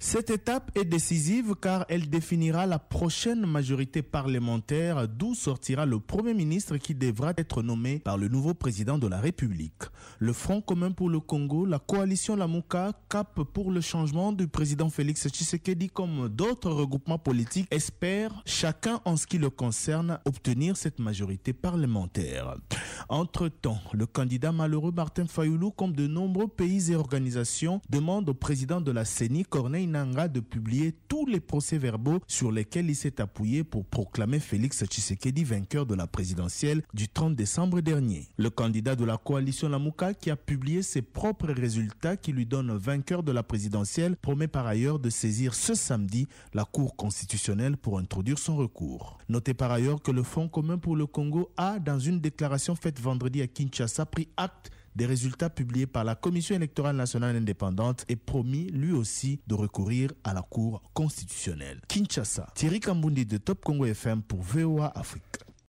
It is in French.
Cette étape est décisive car elle définira la prochaine majorité parlementaire d'où sortira le Premier ministre qui devra être nommé par le nouveau président de la République. Le Front commun pour le Congo, la coalition Lamouka, Cap pour le changement du président Félix Tshisekedi comme d'autres regroupements politiques espèrent, chacun en ce qui le concerne, obtenir cette majorité parlementaire. Entre-temps, le candidat malheureux Martin Fayoulou, comme de nombreux pays et organisations, demande au président de la CENI, Corneille Nanga, de publier tous les procès-verbaux sur lesquels il s'est appuyé pour proclamer Félix Tshisekedi vainqueur de la présidentielle du 30 décembre dernier. Le candidat de la coalition Lamouka, qui a publié ses propres résultats qui lui donnent vainqueur de la présidentielle, promet par ailleurs de saisir ce samedi la Cour constitutionnelle pour introduire son recours. Notez par ailleurs que le Front commun pour le Congo a, dans une déclaration faite vendredi à Kinshasa, pris acte des résultats publiés par la Commission électorale nationale indépendante et promis lui aussi de recourir à la Cour constitutionnelle. Kinshasa, Thierry Kambundi de Top Congo FM pour VOA Afrique.